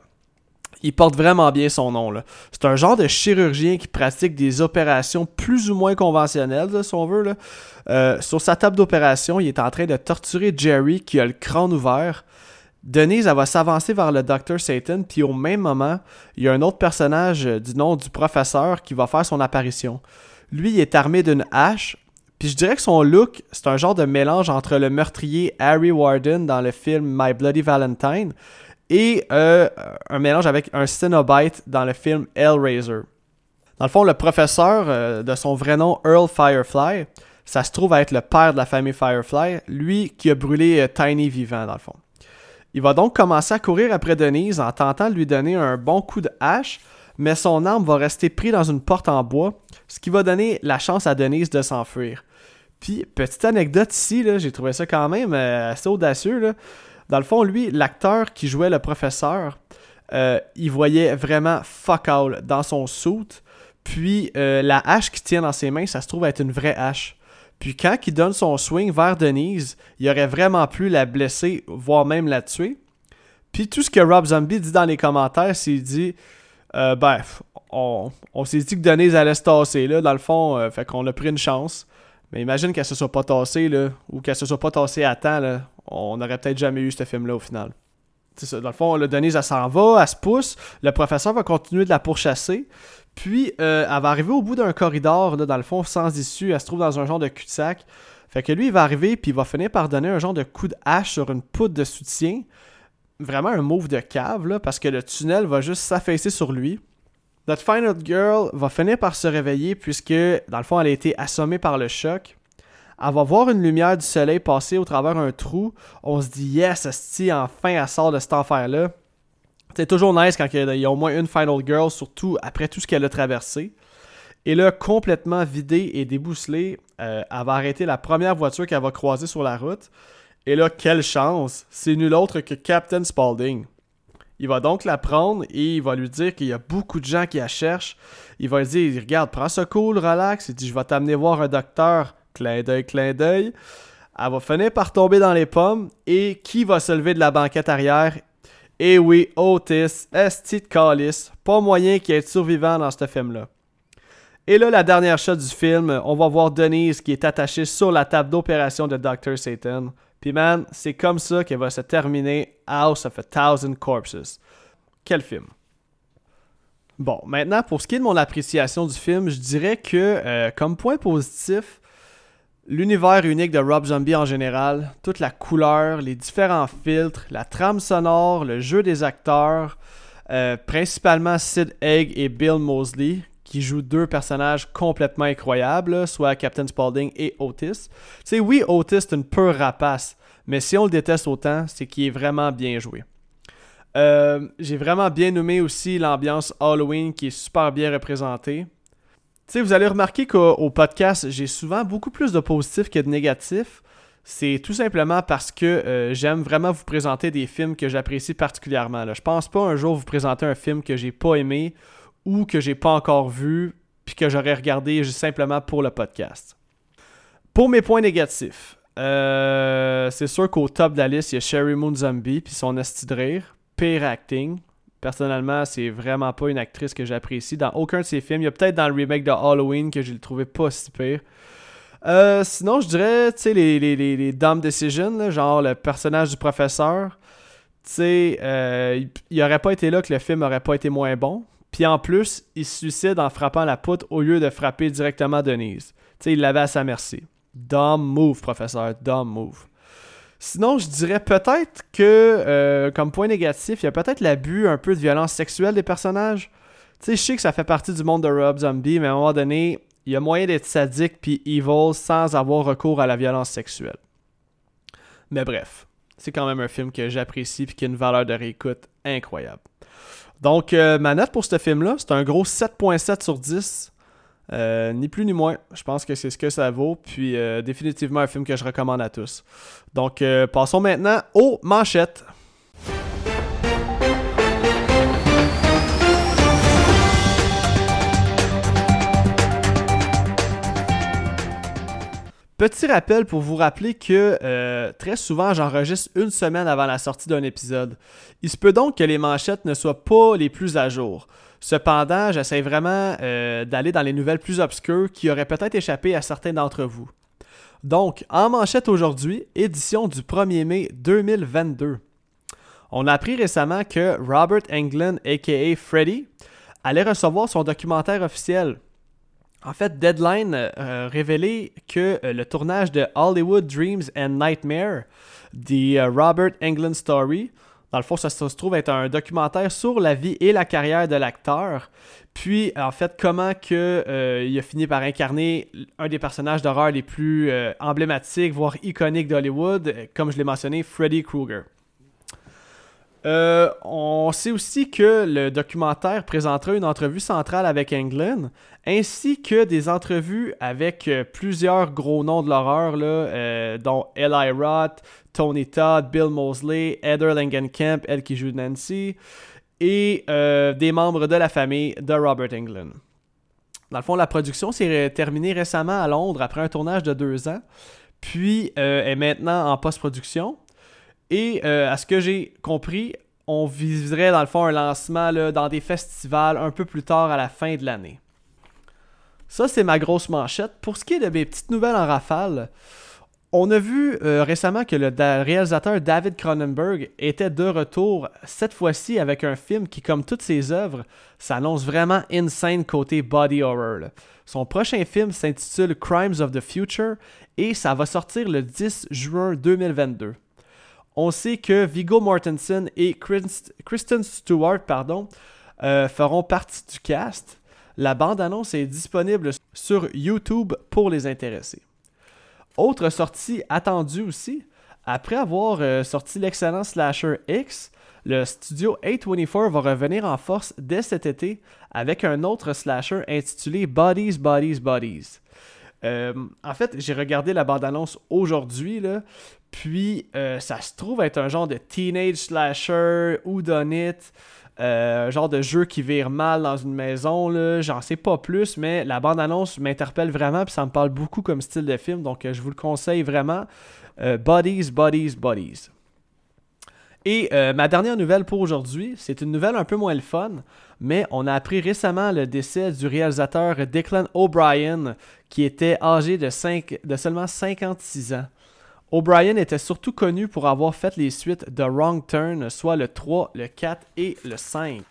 Il porte vraiment bien son nom. C'est un genre de chirurgien qui pratique des opérations plus ou moins conventionnelles, si on veut. Là. Euh, sur sa table d'opération, il est en train de torturer Jerry qui a le crâne ouvert. Denise, elle va s'avancer vers le Dr. Satan, puis au même moment, il y a un autre personnage du nom du professeur qui va faire son apparition. Lui, il est armé d'une hache, puis je dirais que son look, c'est un genre de mélange entre le meurtrier Harry Warden dans le film My Bloody Valentine et euh, un mélange avec un Cenobite dans le film Hellraiser. Dans le fond, le professeur, euh, de son vrai nom Earl Firefly, ça se trouve à être le père de la famille Firefly, lui qui a brûlé euh, Tiny vivant dans le fond. Il va donc commencer à courir après Denise en tentant de lui donner un bon coup de hache, mais son arme va rester prise dans une porte en bois, ce qui va donner la chance à Denise de s'enfuir. Puis, petite anecdote ici, j'ai trouvé ça quand même euh, assez audacieux. Dans le fond, lui, l'acteur qui jouait le professeur, euh, il voyait vraiment fuck all dans son suit. Puis, euh, la hache qu'il tient dans ses mains, ça se trouve être une vraie hache. Puis, quand il donne son swing vers Denise, il aurait vraiment pu la blesser, voire même la tuer. Puis, tout ce que Rob Zombie dit dans les commentaires, c'est qu'il dit euh, ben, on, s'est dit que Denise allait se tasser, là, dans le fond, euh, fait qu'on a pris une chance. Mais imagine qu'elle se soit pas tassée, là, ou qu'elle se soit pas tassée à temps, là, on n'aurait peut-être jamais eu ce film-là au final. C'est ça, dans le fond, Denise, elle s'en va, elle se pousse, le professeur va continuer de la pourchasser, puis euh, elle va arriver au bout d'un corridor, là, dans le fond, sans issue, elle se trouve dans un genre de cul-de-sac. Fait que lui, il va arriver, puis il va finir par donner un genre de coup de hache sur une poudre de soutien vraiment un move de cave, parce que le tunnel va juste s'affaisser sur lui. Notre Final Girl va finir par se réveiller puisque, dans le fond, elle a été assommée par le choc. Elle va voir une lumière du soleil passer au travers un trou. On se dit, yes, Asti, enfin, elle sort de cet enfer-là. C'est toujours nice quand il y a au moins une Final Girl, surtout après tout ce qu'elle a traversé. Et là, complètement vidée et débousselée, euh, elle va arrêter la première voiture qu'elle va croiser sur la route. Et là, quelle chance! C'est nul autre que Captain Spaulding. Il va donc la prendre et il va lui dire qu'il y a beaucoup de gens qui la cherchent. Il va lui dire Regarde, prends ce cool, relax. Il dit Je vais t'amener voir un docteur. Clin d'œil, clin d'œil. Elle va finir par tomber dans les pommes. Et qui va se lever de la banquette arrière? Et oui, Otis, Esti de Callis. Pas moyen qu'il ait survivant dans ce film-là. Et là, la dernière shot du film, on va voir Denise qui est attachée sur la table d'opération de Dr. Satan. Puis man, c'est comme ça que va se terminer House of a Thousand Corpses. Quel film? Bon, maintenant, pour ce qui est de mon appréciation du film, je dirais que, euh, comme point positif, l'univers unique de Rob Zombie en général, toute la couleur, les différents filtres, la trame sonore, le jeu des acteurs, euh, principalement Sid Egg et Bill Mosley, qui jouent deux personnages complètement incroyables, soit Captain Spaulding et Otis. Tu oui, Otis est une pure rapace, mais si on le déteste autant, c'est qu'il est vraiment bien joué. Euh, j'ai vraiment bien nommé aussi l'ambiance Halloween qui est super bien représentée. Tu vous allez remarquer qu'au podcast, j'ai souvent beaucoup plus de positifs que de négatifs. C'est tout simplement parce que euh, j'aime vraiment vous présenter des films que j'apprécie particulièrement. Là. Je pense pas un jour vous présenter un film que j'ai pas aimé ou que j'ai pas encore vu, puis que j'aurais regardé juste simplement pour le podcast. Pour mes points négatifs, euh, c'est sûr qu'au top de la liste, il y a Sherry Moon Zombie, puis son esti de pire acting. Personnellement, c'est vraiment pas une actrice que j'apprécie dans aucun de ses films. Il y a peut-être dans le remake de Halloween que je le trouvais pas si pire. Euh, sinon, je dirais, tu sais, les, Dumb Decisions, genre le personnage du professeur. Tu sais, euh, il aurait pas été là que le film aurait pas été moins bon. Puis en plus, il se suicide en frappant la poutre au lieu de frapper directement Denise. Tu sais, il l'avait à sa merci. Dumb move, professeur. Dumb move. Sinon, je dirais peut-être que, euh, comme point négatif, il y a peut-être l'abus un peu de violence sexuelle des personnages. Tu sais, je sais que ça fait partie du monde de Rob Zombie, mais à un moment donné, il y a moyen d'être sadique puis evil sans avoir recours à la violence sexuelle. Mais bref, c'est quand même un film que j'apprécie et qui a une valeur de réécoute incroyable. Donc, euh, ma note pour ce film-là, c'est un gros 7.7 sur 10. Euh, ni plus ni moins. Je pense que c'est ce que ça vaut. Puis, euh, définitivement un film que je recommande à tous. Donc, passons maintenant aux manchettes. Petit rappel pour vous rappeler que euh, très souvent j'enregistre une semaine avant la sortie d'un épisode. Il se peut donc que les manchettes ne soient pas les plus à jour. Cependant, j'essaie vraiment euh, d'aller dans les nouvelles plus obscures qui auraient peut-être échappé à certains d'entre vous. Donc, en manchette aujourd'hui, édition du 1er mai 2022. On a appris récemment que Robert Englund, aka Freddy, allait recevoir son documentaire officiel. En fait, Deadline a euh, révélé que euh, le tournage de Hollywood Dreams and Nightmare, The euh, Robert Englund Story, dans le fond, ça, se trouve être un documentaire sur la vie et la carrière de l'acteur. Puis, en fait, comment que, il a fini par incarner un des personnages d'horreur les plus emblématiques, voire iconiques d'Hollywood, comme je l'ai mentionné, Freddy Krueger. Euh, on sait aussi que le documentaire présentera une entrevue centrale avec Englund, ainsi que des entrevues avec euh, plusieurs gros noms de l'horreur, euh, dont Eli Roth, Tony Todd, Bill Mosley, Heather Langenkamp, elle qui joue Nancy, et des membres de la famille de Robert Englund. Dans le fond, la production s'est terminée récemment à Londres après un tournage de deux ans, puis est maintenant en post-production. Et euh, à ce que j'ai compris, on viserait dans le fond un lancement dans des festivals un peu plus tard à la fin de l'année. Ça, c'est ma grosse manchette. Pour ce qui est de mes petites nouvelles en rafale, on a vu euh, récemment que le réalisateur David Cronenberg était de retour, cette fois-ci avec un film qui, comme toutes ses œuvres, s'annonce vraiment insane côté body horror. Son prochain film s'intitule Crimes of the Future et ça va sortir le 10 juin 2022 on sait que Vigo Mortensen et Kristen Stewart euh, feront partie du cast. La bande-annonce est disponible sur YouTube pour les intéressés. Autre sortie attendue aussi, après avoir euh, sorti l'excellent slasher X, le studio A24 va revenir en force dès cet été avec un autre slasher intitulé Bodies, Bodies, Bodies. Euh, en fait, j'ai regardé la bande-annonce aujourd'hui, Puis, euh, ça se trouve être un genre de teenage slasher ou. Euh, genre de jeu qui vire mal dans une maison, là, j'en sais pas plus, mais la bande-annonce m'interpelle vraiment, puis ça me parle beaucoup comme style de film, donc euh, je vous le conseille vraiment. Euh, Bodies, Bodies, Bodies. Et ma dernière nouvelle pour aujourd'hui, c'est une nouvelle un peu moins le fun, mais on a appris récemment le décès du réalisateur Declan O'Brien, qui était âgé de, 5, de seulement 56 ans. O'Brien était surtout connu pour avoir fait les suites de Wrong Turn, soit le 3, le 4 et le 5.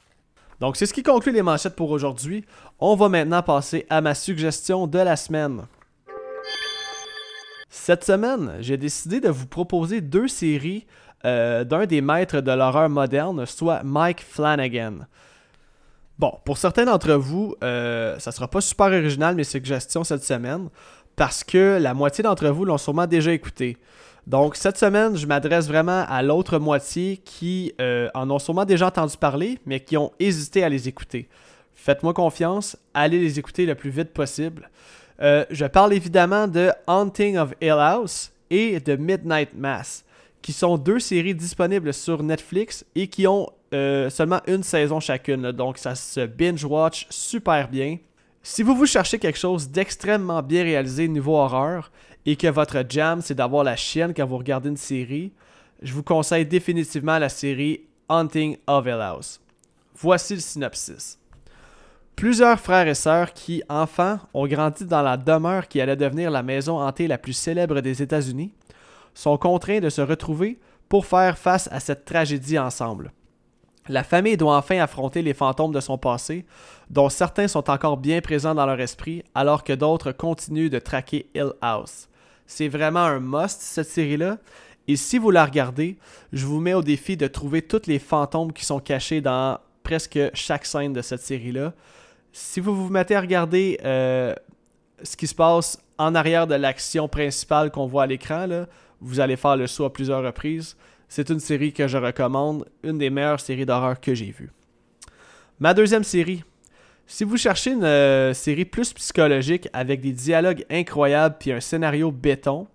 Donc c'est ce qui conclut les manchettes pour aujourd'hui. On va maintenant passer à ma suggestion de la semaine. Cette semaine, j'ai décidé de vous proposer deux séries euh, d'un des maîtres de l'horreur moderne, soit Mike Flanagan. Bon, pour certains d'entre vous, euh, ça sera pas super original mes suggestions cette semaine parce que la moitié d'entre vous l'ont sûrement déjà écouté. Donc cette semaine, je m'adresse vraiment à l'autre moitié qui euh, en ont sûrement déjà entendu parler, mais qui ont hésité à les écouter. Faites-moi confiance, allez les écouter le plus vite possible. Euh, je parle évidemment de Haunting of Hill House et de Midnight Mass, qui sont deux séries disponibles sur Netflix et qui ont euh, seulement une saison chacune. donc ça se binge-watch super bien. Si vous vous cherchez quelque chose d'extrêmement bien réalisé niveau horreur et que votre jam c'est d'avoir la chienne quand vous regardez une série, je vous conseille définitivement la série Hunting of Hill House. Voici le synopsis. Plusieurs frères et sœurs qui, enfants, ont grandi dans la demeure qui allait devenir la maison hantée la plus célèbre des États-Unis, sont contraints de se retrouver pour faire face à cette tragédie ensemble. La famille doit enfin affronter les fantômes de son passé, dont certains sont encore bien présents dans leur esprit, alors que d'autres continuent de traquer Hill House. C'est vraiment un must, cette série-là. Et si vous la regardez, je vous mets au défi de trouver tous les fantômes qui sont cachés dans presque chaque scène de cette série-là. Si vous vous mettez à regarder euh, ce qui se passe en arrière de l'action principale qu'on voit à l'écran, vous allez faire le saut à plusieurs reprises. C'est une série que je recommande, une des meilleures séries d'horreur que j'ai vues. Ma deuxième série. Si vous cherchez une euh, série plus psychologique avec des dialogues incroyables puis un scénario béton,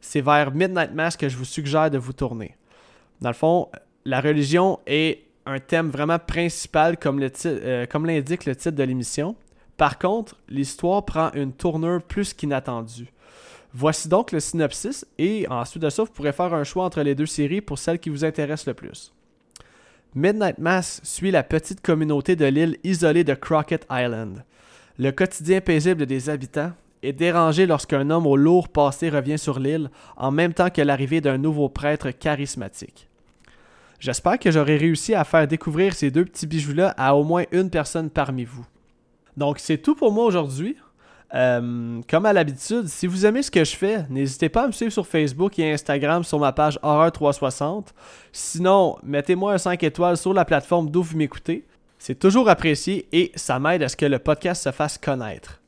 c'est vers Midnight Mass que je vous suggère de vous tourner. Dans le fond, la religion est un thème vraiment principal comme, euh, comme l'indique le titre de l'émission. Par contre, l'histoire prend une tournure plus qu'inattendue. Voici donc le synopsis et ensuite de ça, vous pourrez faire un choix entre les deux séries pour celle qui vous intéresse le plus. Midnight Mass suit la petite communauté de l'île isolée de Crockett Island. Le quotidien paisible des habitants est dérangé lorsqu'un homme au lourd passé revient sur l'île en même temps que l'arrivée d'un nouveau prêtre charismatique. J'espère que j'aurai réussi à faire découvrir ces deux petits bijoux-là à au moins une personne parmi vous. Donc c'est tout pour moi aujourd'hui. Euh, comme à l'habitude, si vous aimez ce que je fais, n'hésitez pas à me suivre sur Facebook et Instagram sur ma page Horreur360. Sinon, mettez-moi un 5 étoiles sur la plateforme d'où vous m'écoutez. C'est toujours apprécié et ça m'aide à ce que le podcast se fasse connaître.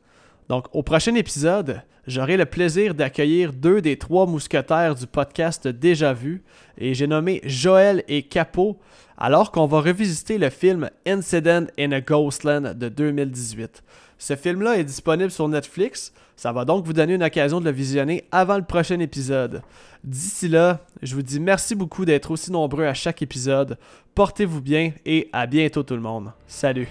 Donc, au prochain épisode, j'aurai le plaisir d'accueillir deux des trois mousquetaires du podcast déjà vu, et j'ai nommé Joël et Capot, alors qu'on va revisiter le film Incident in a Ghostland de 2018. Ce film-là est disponible sur Netflix. Ça va donc vous donner une occasion de le visionner avant le prochain épisode. D'ici là, je vous dis merci beaucoup d'être aussi nombreux à chaque épisode. Portez-vous bien et à bientôt tout le monde. Salut